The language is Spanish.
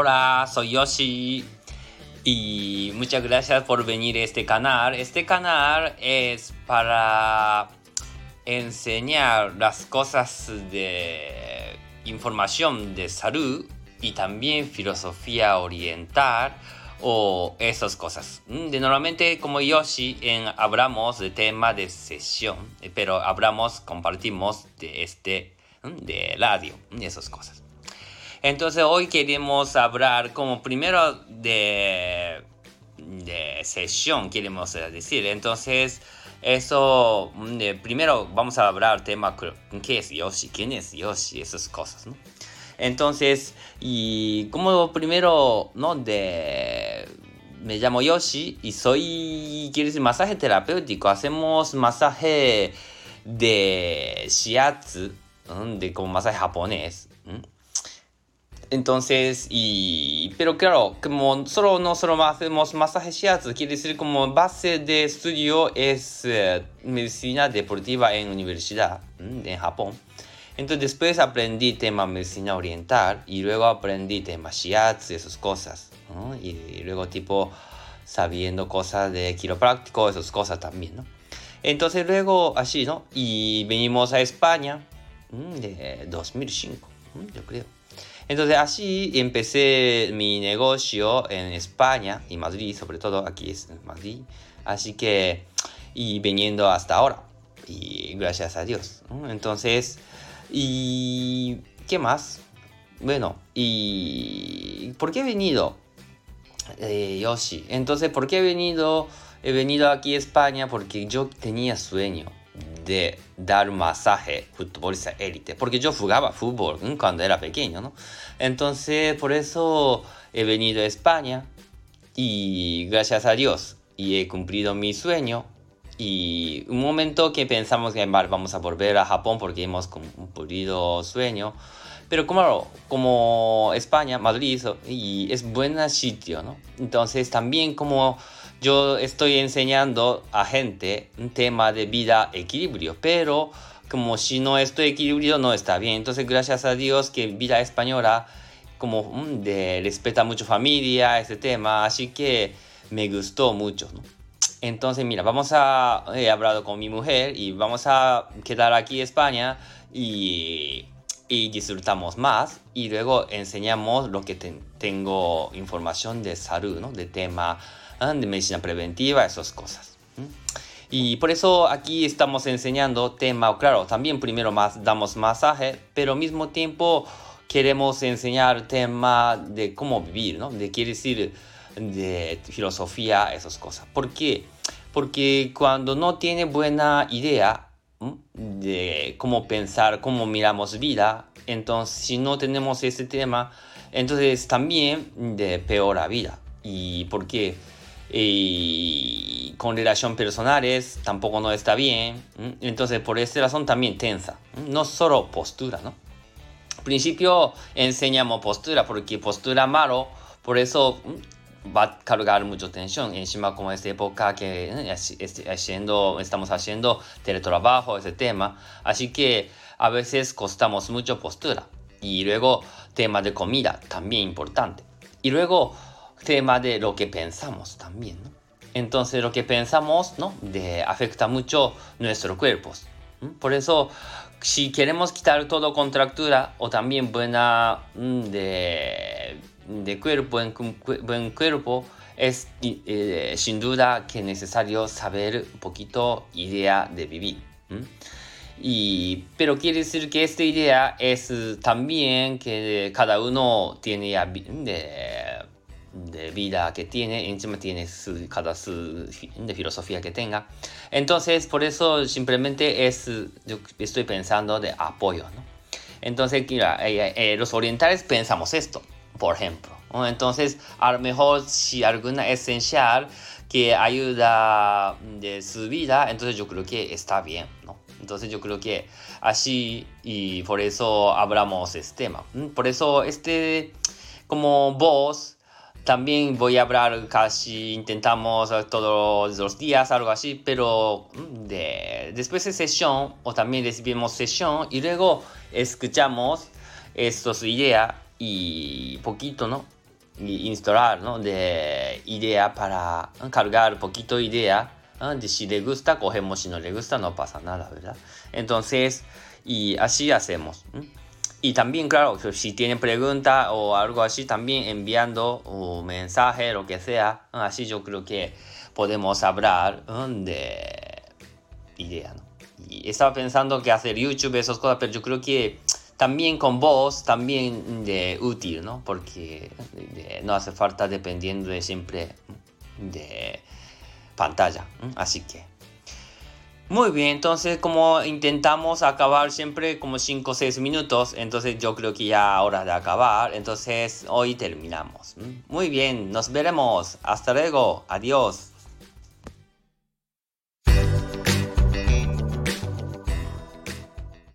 Hola, soy Yoshi y muchas gracias por venir a este canal. Este canal es para enseñar las cosas de información de salud y también filosofía oriental o esas cosas. Mm, de normalmente como Yoshi en, hablamos de tema de sesión, pero hablamos, compartimos de este mm, de radio, mm, esas cosas. Entonces hoy queremos hablar como primero de, de sesión, queremos decir. Entonces, eso, primero vamos a hablar tema, ¿qué es Yoshi? ¿Quién es Yoshi? Esas cosas, ¿no? Entonces, y como primero, ¿no? De, me llamo Yoshi y soy, quiero decir, masaje terapéutico. Hacemos masaje de shiatsu, de como masaje japonés. Entonces, y, pero claro, como solo no hacemos masaje shiatsu, quiere decir como base de estudio es eh, medicina deportiva en universidad en Japón. Entonces después aprendí tema medicina oriental y luego aprendí tema shiatsu y esas cosas. Y, luego tipo sabiendo cosas de quiropráctico, esas cosas también, ¿no? Entonces luego así, ¿no? Y venimos a España de 2005, yo creo. Entonces así empecé mi negocio en España y Madrid, sobre todo aquí es Madrid. Así que, y viniendo hasta ahora. Y gracias a Dios. Entonces, ¿y qué más? Bueno, ¿y por qué he venido? Eh, Yoshi. Entonces, ¿por qué he venido? He venido aquí a España porque yo tenía sueño de dar masaje futbolista élite, porque yo jugaba fútbol cuando era pequeño, ¿no? Entonces, por eso he venido a España y gracias a Dios y he cumplido mi sueño y un momento que pensamos que vamos a volver a Japón porque hemos cumplido sueño, pero como, como España, Madrid y es buen sitio, ¿no? Entonces también como yo estoy enseñando a gente un tema de vida equilibrio, pero como si no estoy equilibrio no está bien. Entonces gracias a Dios que vida española como mm, de respeta mucho familia, este tema, así que me gustó mucho, ¿no? Entonces, mira, vamos a, he hablado con mi mujer y vamos a quedar aquí en España y, y disfrutamos más y luego enseñamos lo que tengo información de salud, ¿no? De tema. De medicina preventiva, esas cosas. Y por eso aquí estamos enseñando tema, claro, también primero más damos masaje, pero al mismo tiempo queremos enseñar tema de cómo vivir, ¿no? De quiere decir de filosofía, esas cosas. ¿Por qué? Porque cuando no tiene buena idea de cómo pensar, cómo miramos vida, entonces si no tenemos ese tema, entonces también de peor la vida. ¿Y por qué? Y con relación personales tampoco no está bien. Entonces, por esa razón también tensa. No solo postura, ¿no? Principio enseñamos postura porque postura malo, por eso va a cargar mucha tensión. Encima, como esta época que haciendo, estamos haciendo teletrabajo, ese tema. Así que a veces costamos mucho postura. Y luego, tema de comida, también importante. Y luego, tema de lo que pensamos también, ¿no? Entonces lo que pensamos, ¿no? De, afecta mucho nuestros cuerpos. Por eso, si queremos quitar todo contractura o también buena mm, de, de cuerpo, en buen cuerpo, es eh, sin duda que es necesario saber un poquito idea de vivir. Y, pero quiere decir que esta idea es también que cada uno tiene de, de vida que tiene, encima tiene su, cada su de filosofía que tenga. Entonces, por eso simplemente es, yo estoy pensando de apoyo, ¿no? Entonces, mira, eh, eh, los orientales pensamos esto, por ejemplo. Entonces, a lo mejor si alguna esencial que ayuda de su vida, entonces yo creo que está bien, ¿no? Entonces yo creo que así y por eso hablamos este tema. Por eso este, como vos, también voy a hablar casi, intentamos todos los días, algo así, pero mm, de, después de sesión, o también recibimos sesión, y luego escuchamos estas ideas y poquito, ¿no? instalar, ¿no? De idea para cargar poquito idea. De si le gusta, cogemos. Si no le gusta, no pasa nada, ¿verdad? Entonces, y así hacemos. Y también, claro, si tienen pregunta o algo así, también enviando un mensaje, lo que sea. Así yo creo que podemos hablar de idea, ¿no? Y estaba pensando que hacer YouTube, esas cosas, pero yo creo que también con voz, también de útil, ¿no? Porque no hace falta dependiendo de siempre de pantalla. Así que. Muy bien, entonces como intentamos acabar siempre como 5 o 6 minutos, entonces yo creo que ya hora de acabar, entonces hoy terminamos. Muy bien, nos veremos. Hasta luego. Adiós.